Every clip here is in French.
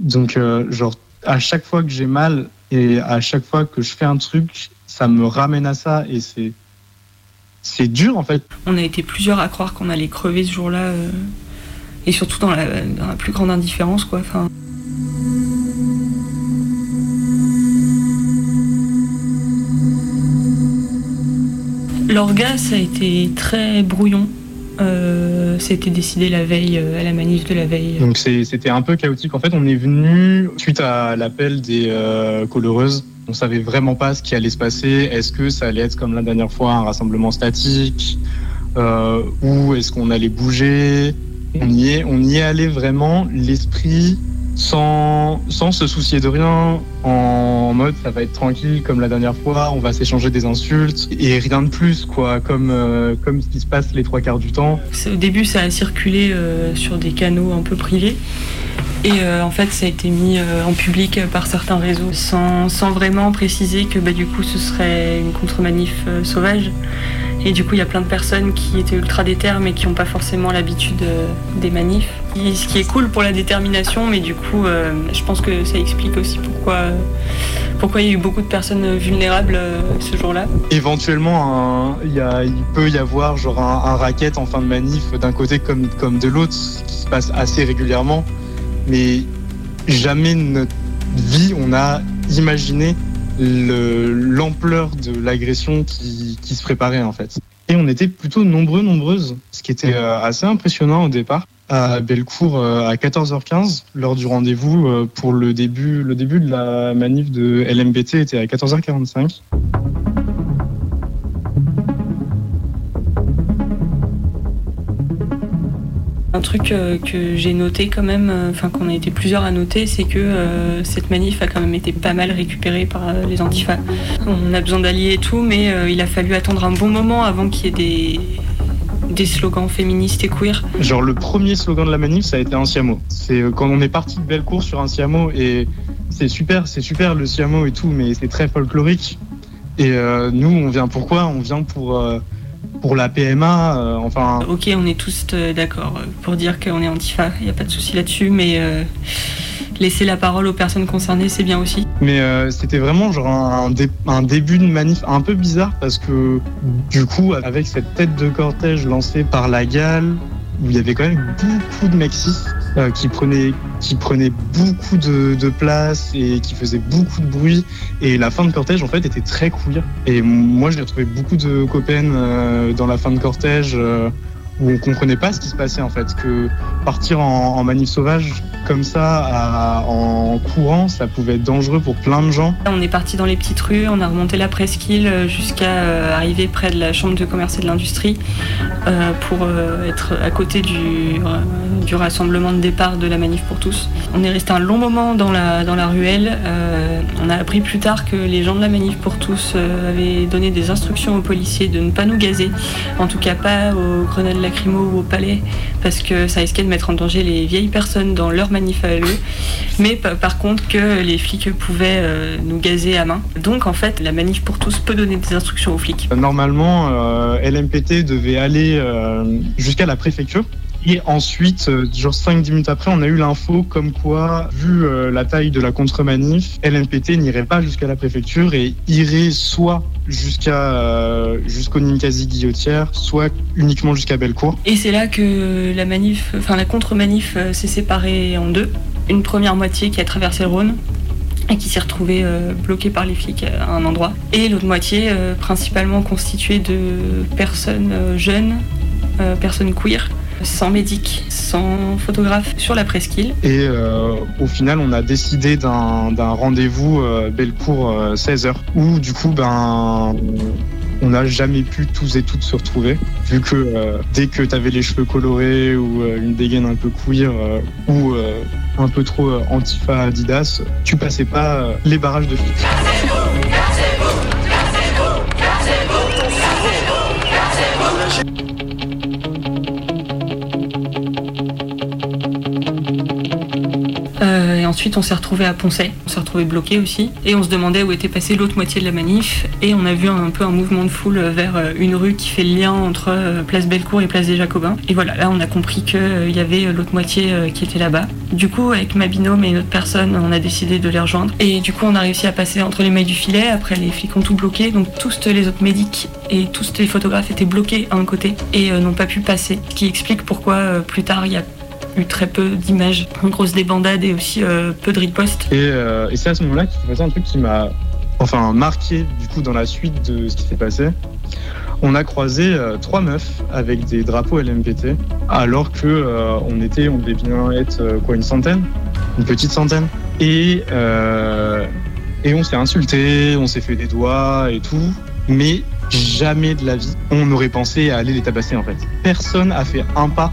Donc, euh, genre, à chaque fois que j'ai mal et à chaque fois que je fais un truc, ça me ramène à ça et c'est c'est dur en fait. On a été plusieurs à croire qu'on allait crever ce jour-là euh, et surtout dans la, dans la, plus grande indifférence quoi. Enfin... L'orga, ça a été très brouillon. Euh, c'était décidé la veille, euh, à la manif de la veille. Donc c'était un peu chaotique. En fait, on est venu suite à l'appel des euh, coloreuses. On savait vraiment pas ce qui allait se passer. Est-ce que ça allait être comme la dernière fois un rassemblement statique euh, ou est-ce qu'on allait bouger? On y est, on y est allé vraiment l'esprit sans, sans se soucier de rien, en mode ça va être tranquille comme la dernière fois, on va s'échanger des insultes et rien de plus, quoi, comme, euh, comme ce qui se passe les trois quarts du temps. Au début, ça a circulé euh, sur des canaux un peu privés. Et euh, en fait, ça a été mis en public par certains réseaux sans, sans vraiment préciser que bah, du coup, ce serait une contre-manif sauvage. Et du coup, il y a plein de personnes qui étaient ultra déter mais qui n'ont pas forcément l'habitude euh, des manifs. Ce qui est cool pour la détermination, mais du coup, euh, je pense que ça explique aussi pourquoi, pourquoi il y a eu beaucoup de personnes vulnérables euh, ce jour-là. Éventuellement, il peut y avoir genre un, racket en fin de manif d'un côté comme, comme de l'autre, ce qui se passe assez régulièrement. Mais jamais notre vie, on a imaginé l'ampleur de l'agression qui, se préparait en fait. Et on était plutôt nombreux, nombreuses, ce qui était euh, assez impressionnant au départ. À Bellecour euh, à 14h15, lors du rendez-vous euh, pour le début, le début de la manif de LMBT était à 14h45. Un truc euh, que j'ai noté quand même, enfin euh, qu'on a été plusieurs à noter, c'est que euh, cette manif a quand même été pas mal récupérée par les antifas. On a besoin d'alliés et tout, mais il a fallu attendre un bon moment avant qu'il y ait des, slogans féministes et queer. Genre le premier slogan de la manif, ça a été un siamo. C'est quand on est parti de Bellecour sur un siamo et c'est super, c'est super le siamo et tout, mais c'est très folklorique. Et nous, on vient pourquoi? On vient pour pour la PMA, euh, enfin. Ok, on est tous euh, d'accord pour dire qu'on est antifa, il n'y a pas de souci là-dessus, mais euh, laisser la parole aux personnes concernées, c'est bien aussi. Mais euh, c'était vraiment genre un, dé un, début de manif un peu bizarre parce que du coup, avec cette tête de cortège lancée par la gale, où il y avait quand même beaucoup de Mexis euh, qui prenaient qui prenaient beaucoup de, place et qui faisaient beaucoup de bruit. Et la fin de cortège en fait était très queer. Et moi j'ai retrouvé beaucoup de copaines euh, dans la fin de cortège euh, où on comprenait pas ce qui se passait en fait que partir en, manif sauvage comme ça en courant ça pouvait être dangereux pour plein de gens. On est parti dans les petites rues on a remonté la presqu'île jusqu'à euh, arriver près de la chambre de commerce et de l'industrie euh, pour euh, être à côté du, euh, rassemblement de départ de la manif pour tous. On est resté un long moment dans la, dans la ruelle. Euh, on a appris plus tard que les gens de la manif pour tous euh, avaient donné des instructions aux policiers de ne pas nous gazer en tout cas pas aux grenades au palais parce que ça risquait de mettre en danger les vieilles personnes dans leur manif à eux, mais par contre que les flics pouvaient euh, nous gazer à main. Donc en fait, la manif pour tous peut donner des instructions aux flics. Normalement, euh, LMPT devait aller euh, jusqu'à la préfecture. Et ensuite, euh, genre 5-10 minutes après, on a eu l'info comme quoi, vu euh, la taille de la contre-manif, LNPT n'irait pas jusqu'à la préfecture et irait soit jusqu'à euh, jusqu'au Ninkasi Guillotière, soit uniquement jusqu'à Bellecour. Et c'est là que la manif, enfin la contre-manif euh, s'est séparée en deux. Une première moitié qui a traversé le Rhône et qui s'est retrouvée euh, bloquée par les flics à un endroit. Et l'autre moitié euh, principalement constituée de personnes euh, jeunes, personnes queer, sans médic, sans photographe sur la presqu'île. Et euh, au final, on a décidé d'un rendez-vous euh, Bellecour euh, 16h, où du coup, ben, on n'a jamais pu tous et toutes se retrouver, vu que euh, dès que tu avais les cheveux colorés ou euh, une dégaine un peu queer euh, ou un peu trop antifa Adidas, tu passais pas les barrages de flics. Cassez-vous, cassez-vous, cassez-vous, cassez-vous, cassez-vous. Ensuite, on s'est retrouvé à Poncet. On s'est retrouvé bloqué aussi. Et on se demandait où était passée l'autre moitié de la manif. Et on a vu un peu un mouvement de foule vers euh, une rue qui fait le lien entre euh, Place Bellecour et Place des Jacobins. Et voilà, là, on a compris qu'il y avait l'autre moitié qui était là-bas. Du coup, avec ma binôme et une autre personne, on a décidé de les rejoindre. Et du coup, on a réussi à passer entre les mailles du filet. Après, les flics ont tout bloqué. Donc, tous les autres médics et tous les photographes étaient bloqués à un côté et n'ont pas pu passer. Ce qui explique pourquoi plus tard, il y a très peu d'images, une grosse débandade et aussi euh, peu de riposte. Euh, et, c'est à ce moment-là qu'il s'est passé un truc qui m'a enfin marqué du coup dans la suite de ce qui s'est passé. On a croisé euh, trois meufs avec des drapeaux LMPT, alors que on était, on devait bien être quoi, une centaine, une petite centaine. Et et on s'est insulté, on s'est fait des doigts et tout, mais jamais de la vie on aurait pensé à aller les tabasser en fait. Personne a fait un pas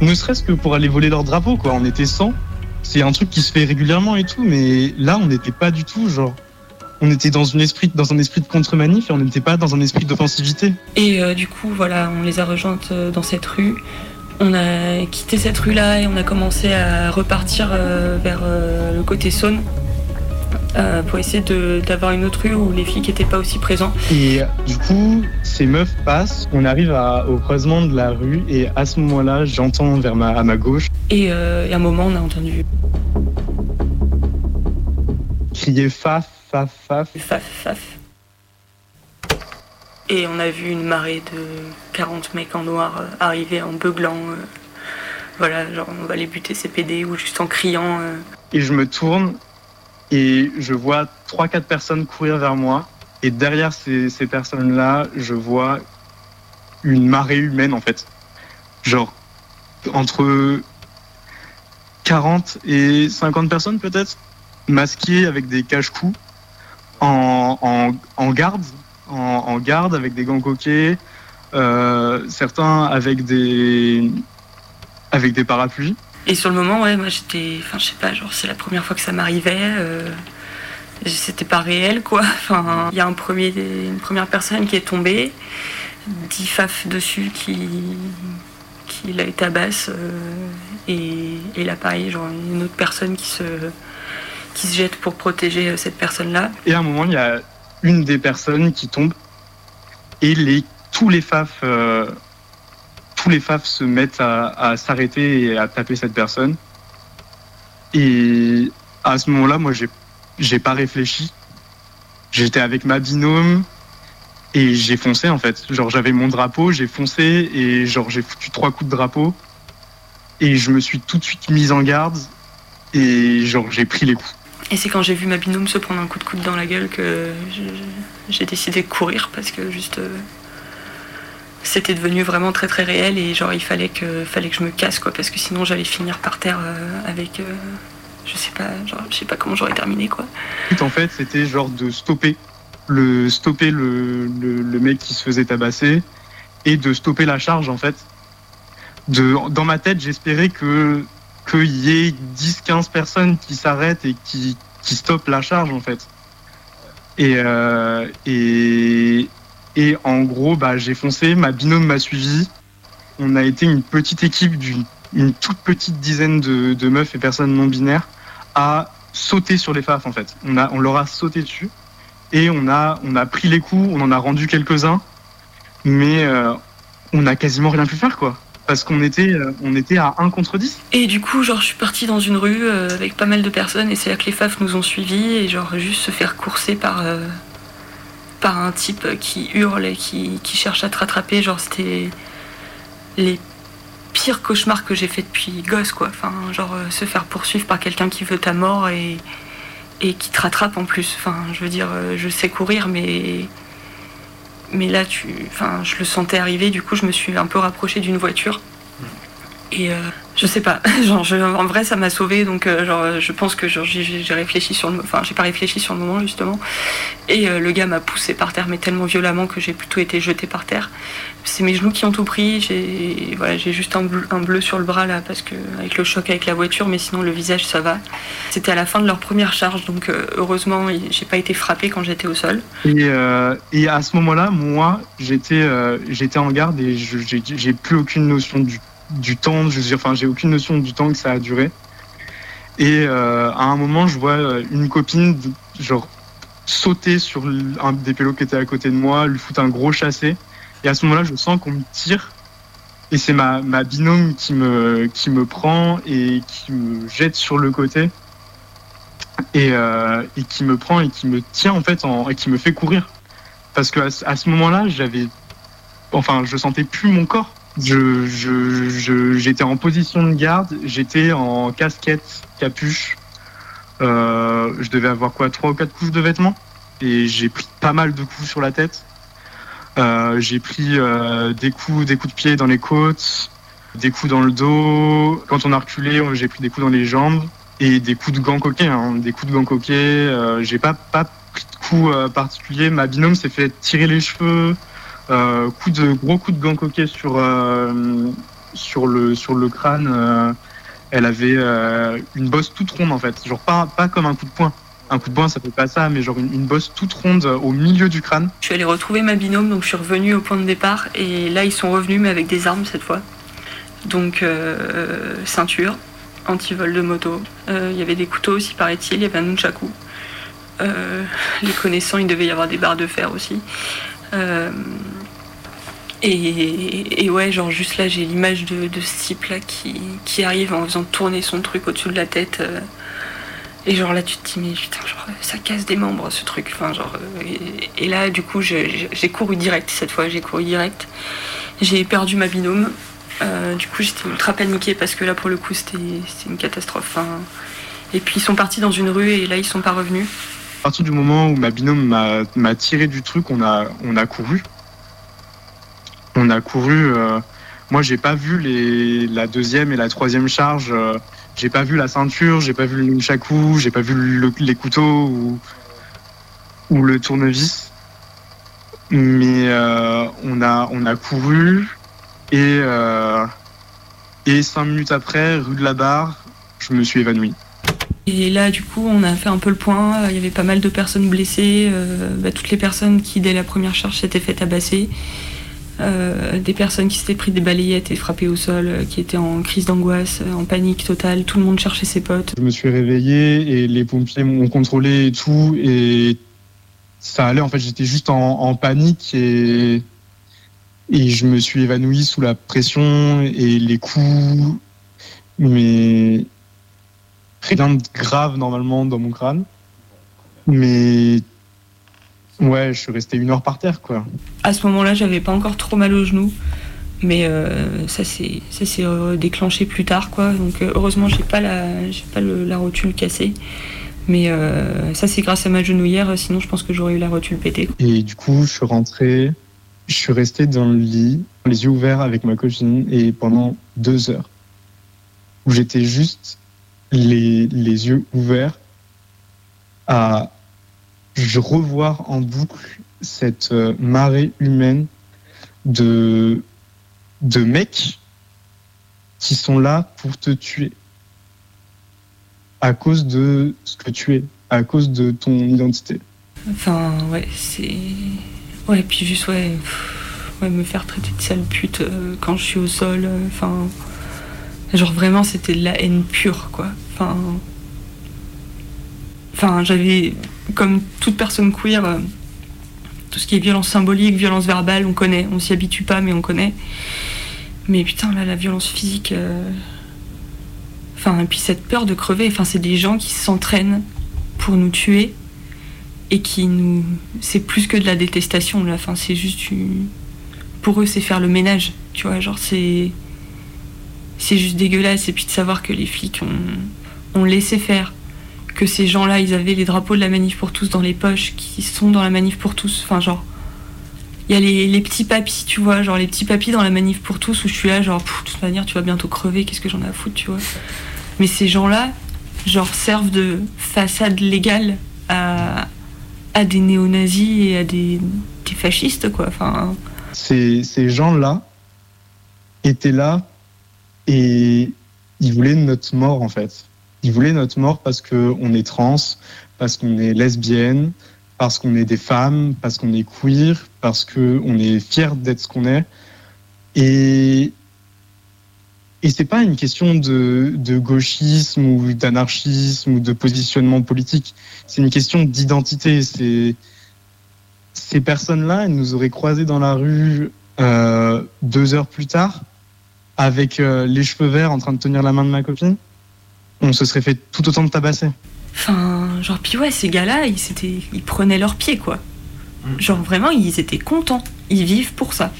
ne serait-ce que pour aller voler leur drapeau, quoi. On était 100. C'est un truc qui se fait régulièrement et tout, mais là, on n'était pas du tout, genre. On était dans, une esprit, dans un esprit de contre-manif et on n'était pas dans un esprit d'offensivité. Et euh, du coup, voilà, on les a rejointes euh, dans cette rue. On a quitté cette rue-là et on a commencé à repartir euh, vers le côté Saône. Euh, pour essayer d'avoir une autre rue où les flics n'étaient pas aussi présents. Et du coup, ces meufs passent, on arrive au croisement de la rue et à ce moment-là, j'entends vers ma, à ma gauche. Euh, et, à un moment, on a entendu crier faf, faf, faf. Faf, faf. Et on a vu une marée de 40 mecs en noir euh, arriver en beuglant. voilà, genre on va les buter ces PD ou juste en criant. Et je me tourne et je vois trois, quatre personnes courir vers moi. Et derrière ces, ces personnes-là, je vois une marée humaine, en fait. Genre, entre 40 et 50 personnes, peut-être, masquées avec des cache-coups, en, en, en, garde, en, en, garde, avec des gants coquets, euh, certains avec des, avec des parapluies. Et sur le moment, ouais, moi j'étais. Enfin, je sais pas, genre, c'est la première fois que ça m'arrivait. Euh, c'était pas réel, quoi. Enfin, il y a un premier, une première personne qui est tombée, dix faf dessus qui, qui l'a tabasse. Euh, et, et là, pareil, genre, une autre personne qui se, qui se jette pour protéger euh, cette personne-là. Et à un moment, il y a une des personnes qui tombe et les, tous les faf tous les FAF se mettent à, s'arrêter et à taper cette personne. Et à ce moment-là, moi, j'ai, j'ai pas réfléchi. J'étais avec ma binôme et j'ai foncé en fait. Genre, j'avais mon drapeau, j'ai foncé et genre, j'ai foutu trois coups de drapeau. Et je me suis tout de suite mise en garde et genre, j'ai pris les coups. Et c'est quand j'ai vu ma binôme se prendre un coup de coude dans la gueule que j'ai décidé de courir parce que juste euh, c'était devenu vraiment très très réel et genre il fallait que, fallait que je me casse quoi parce que sinon j'allais finir par terre euh, avec euh, je sais pas genre je sais pas comment j'aurais terminé quoi. En fait c'était genre de stopper le stopper le, le, mec qui se faisait tabasser et de stopper la charge en fait. De, dans ma tête j'espérais que qu'il y ait 10-15 personnes qui s'arrêtent et qui, qui stoppent la charge en fait. Et, euh, et, et en gros, bah, j'ai foncé, ma binôme m'a suivi. On a été une petite équipe d'une toute petite dizaine de, meufs et personnes non binaires à sauter sur les FAF en fait. On, a, on leur a sauté dessus et on a, on a pris les coups, on en a rendu quelques-uns, mais euh, on a quasiment rien pu faire quoi. Parce qu'on était, euh, on était à 1 contre 10. Et du coup, genre, je suis partie dans une rue euh, avec pas mal de personnes et c'est là que les FAF nous ont suivis et genre juste se faire courser par, par un type qui hurle et qui, cherche à te rattraper. Genre, c'était les pires cauchemars que j'ai fait depuis gosse, quoi. Enfin, genre, euh, se faire poursuivre par quelqu'un qui veut ta mort et, qui te rattrape en plus. Enfin, je veux dire, euh, je sais courir, mais. Mais là, tu, enfin, je le sentais arriver, du coup, je me suis un peu rapproché d'une voiture. Et euh, je sais pas, genre, en vrai, ça m'a sauvé, donc euh, genre, je pense que j'ai réfléchi sur le, enfin, j'ai pas réfléchi sur le moment justement. Et euh, le gars m'a poussé par terre, mais tellement violemment que j'ai plutôt été jeté par terre. C'est mes genoux qui ont tout pris. J'ai, voilà, j'ai juste un bleu, sur le bras là, parce que avec le choc avec la voiture, mais sinon le visage ça va. C'était à la fin de leur première charge, donc heureusement, j'ai pas été frappé quand j'étais au sol. Et, et à ce moment-là, moi, j'étais, j'étais en garde et j'ai plus aucune notion du du temps. Je veux dire, enfin, j'ai aucune notion du temps que ça a duré. Et euh, à un moment, je vois euh, une copine, genre, sauter sur un des pélos qui était à côté de moi, lui foutre un gros chassé. Et à ce moment-là, je sens qu'on me tire. Et c'est ma, ma binôme qui me, qui me prend et qui me jette sur le côté. Et, euh, et qui me prend et qui me tient, en fait, en, et qui me fait courir. Parce que à, ce- à ce moment-là, j'avais. Enfin, je sentais plus mon corps. Je, j'étais en position de garde, j'étais en casquette, capuche. Euh, je devais avoir quoi, trois ou quatre couches de vêtements. Et j'ai pris pas mal de coups sur la tête. Euh, j'ai pris euh, des coups, des coups de pied dans les côtes, des coups dans le dos. Quand on a reculé, j'ai pris des coups dans les jambes et des coups de gants coquets. hein, des coups de gants coquets. J'ai pas pas pris de coups particuliers. Ma binôme s'est fait tirer les cheveux. Euh, coup de gros coups de gants coquets sur euh, sur le sur le crâne. euh, elle avait une bosse toute ronde en fait, genre pas pas comme un coup de poing. Un coup de poing ça fait pas ça, mais genre une, bosse toute ronde au milieu du crâne. Je suis allée retrouver ma binôme, donc je suis revenue au point de départ. Et là, ils sont revenus, mais avec des armes cette fois. Donc, ceinture, anti-vol de moto. Il y avait des couteaux aussi, paraît-il. Il y avait un nunchaku. Les connaissants, il devait y avoir des barres de fer aussi. Et, ouais, genre juste là, j'ai l'image de, ce type-là qui, qui arrive en faisant tourner son truc au-dessus de la tête. euh, et genre là, tu te dis, mais putain, genre, ça casse des membres ce truc. Enfin, et, là, du coup, j'ai couru direct cette fois, j'ai couru direct. J'ai perdu ma binôme. Euh, du coup, j'étais ultra paniquée parce que là, pour le coup, c'était une catastrophe. Et puis, ils sont partis dans une rue et là, ils sont pas revenus. À partir du moment où ma binôme m'a m'a tiré du truc, on a on a couru. On a couru. euh, moi, j'ai pas vu la deuxième et la troisième charge. euh, j'ai pas vu la ceinture, j'ai pas vu le nunchaku, j'ai pas vu le- les couteaux ou le tournevis. Mais euh, on a couru et cinq minutes après, rue de la Barre, je me suis évanoui. Et là, du coup, on a fait un peu le point. Il y avait pas mal de personnes blessées. bah, toutes les personnes qui, dès la première charge, s'étaient fait tabasser. Euh, des personnes qui s'étaient pris des balayettes et frappées au sol, euh, qui étaient en crise d'angoisse, euh, en panique totale. Tout le monde cherchait ses potes. Je me suis réveillé et les pompiers m'ont contrôlé et tout et ça allait en fait j'étais juste en, panique et et je me suis évanoui sous la pression et les coups mais rien de grave normalement dans mon crâne mais ouais je suis resté une heure par terre quoi À ce moment-là, j'avais pas encore trop mal aux genoux. Mais euh, ça s'est déclenché plus tard, quoi. Donc euh, heureusement, j'ai pas la j'ai pas le- la rotule cassée. Mais euh, ça, c'est grâce à ma genouillère. Sinon, je pense que j'aurais eu la rotule pétée. Et du coup, je suis rentré, je suis resté dans le lit, les yeux ouverts avec ma copine, et pendant deux heures, où j'étais juste les, les yeux ouverts à je revoir en boucle cette euh, marée humaine de, de mecs qui sont là pour te tuer à cause de ce que tu es, à cause de ton identité. Enfin, ouais, c'est. Ouais, puis juste, ouais, ouais, me faire traiter de sale pute euh, quand je suis au sol. euh, Enfin. genre vraiment, c'était de la haine pure, quoi. Enfin. Enfin, j'avais. Comme toute personne queer, euh, tout ce qui est violence symbolique, violence verbale, on connaît. On s'y habitue pas, mais on connaît. Mais putain, là, la violence physique. euh, Enfin, et puis cette peur de crever, enfin, c'est des gens qui s'entraînent pour nous tuer et qui nous. C'est plus que de la détestation, là. Enfin, c'est juste. Pour eux, c'est faire le ménage, tu vois. Genre, c'est. C'est juste dégueulasse. Et puis de savoir que les flics ont, ont laissé faire. Que ces gens-là, ils avaient les drapeaux de la manif pour tous dans les poches, qui sont dans la manif pour tous. Enfin, genre. Il y a les, petits papis, tu vois, genre les petits papis dans la manif pour tous, où je suis là, genre, de toute manière, tu vas bientôt crever, qu'est-ce que j'en ai à foutre, tu vois. Mais ces gens-là, genre, servent de façade légale à, des néo-nazis et à des, fascistes, quoi. Enfin, ces gens-là étaient là et ils voulaient notre mort en fait. Ils voulaient notre mort parce qu'on est trans, parce qu'on est lesbienne, parce qu'on est des femmes, parce qu'on est queer, parce qu'on est fier d'être ce qu'on est. Et et c'est pas une question de, gauchisme ou d'anarchisme ou de positionnement politique. C'est une question d'identité. Ces personnes-là, elles nous auraient croisés dans la rue euh, deux heures plus tard, avec euh, les cheveux verts en train de tenir la main de ma copine. On se serait fait tout autant de tabasser. Enfin, genre, puis ouais, ces gars-là, ils, ils prenaient leurs pieds, quoi. Mm. Genre, vraiment, ils étaient contents. Ils vivent pour ça.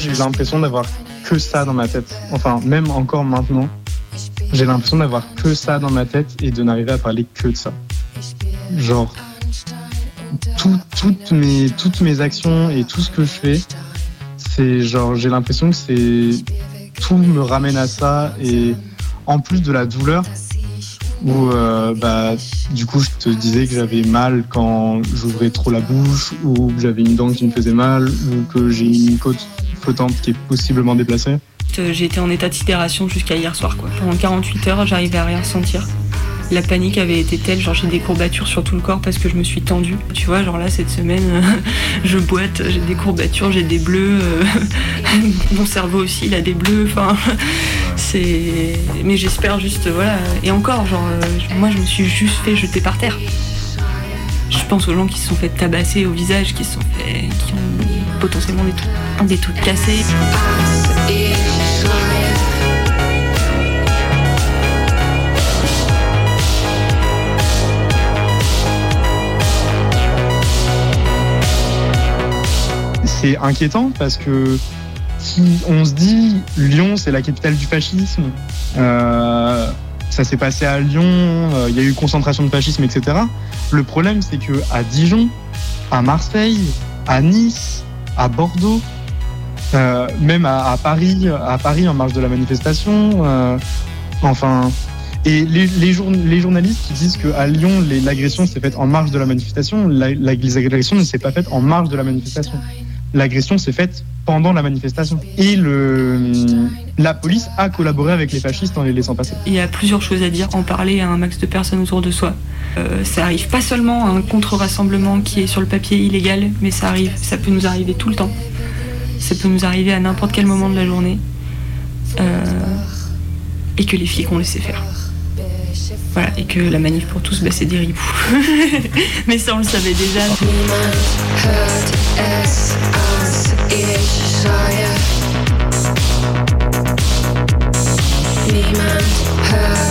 j'ai l'impression d'avoir que ça dans ma tête. Enfin, même encore maintenant, j'ai l'impression d'avoir que ça dans ma tête et de n'arriver à parler que de ça. Genre, toutes, mes, toutes mes actions et tout ce que je fais, c'est genre, j'ai l'impression que c'est. Tout me ramène à ça et en plus de la douleur, où euh, bah, du coup je te disais que j'avais mal quand j'ouvrais trop la bouche ou que j'avais une dent qui me faisait mal ou que j'ai une côte flottante qui est possiblement déplacée euh, été en état de sidération jusqu'à hier soir. Quoi. Pendant 48 heures, j'arrivais à rien ressentir. La panique avait été telle, genre j'ai des courbatures sur tout le corps parce que je me suis tendue. Tu vois, genre là cette semaine, je boite, j'ai des courbatures, j'ai des bleus. Euh, mon cerveau aussi, il a des bleus. Enfin, c'est. Mais j'espère juste, voilà. Et encore, genre, euh, moi je me suis juste fait jeter par terre. Je pense aux gens qui se sont fait tabasser au visage, qui se sont fait, qui ont potentiellement des des trucs cassés. C'est inquiétant parce que si on se dit Lyon c'est la capitale du fascisme, euh, ça s'est passé à Lyon, euh, il y a eu concentration de fascisme, etc. Le problème c'est que à Dijon, à Marseille, à Nice, à Bordeaux, euh, même à, Paris, à Paris en marge de la manifestation. Euh, enfin, et les, les, journalistes qui disent qu'à Lyon, l'agression s'est faite en marge de la manifestation, la, les agressions ne s'est pas faite en marge de la manifestation. L'agression s'est faite pendant la manifestation. Et le, la police a collaboré avec les fascistes en les laissant passer. Il y a plusieurs choses à dire, en parler à un max de personnes autour de soi. Euh, ça arrive pas seulement à un contre-rassemblement qui est sur le papier illégal, mais ça arrive, ça peut nous arriver tout le temps. Ça peut nous arriver à n'importe quel moment de la journée. Euh, et que les filles qu'on laissé faire. Voilà, et que la manif pour tous, bah, c'est des ripoux. mais ça, on le savait déjà. Niemand hört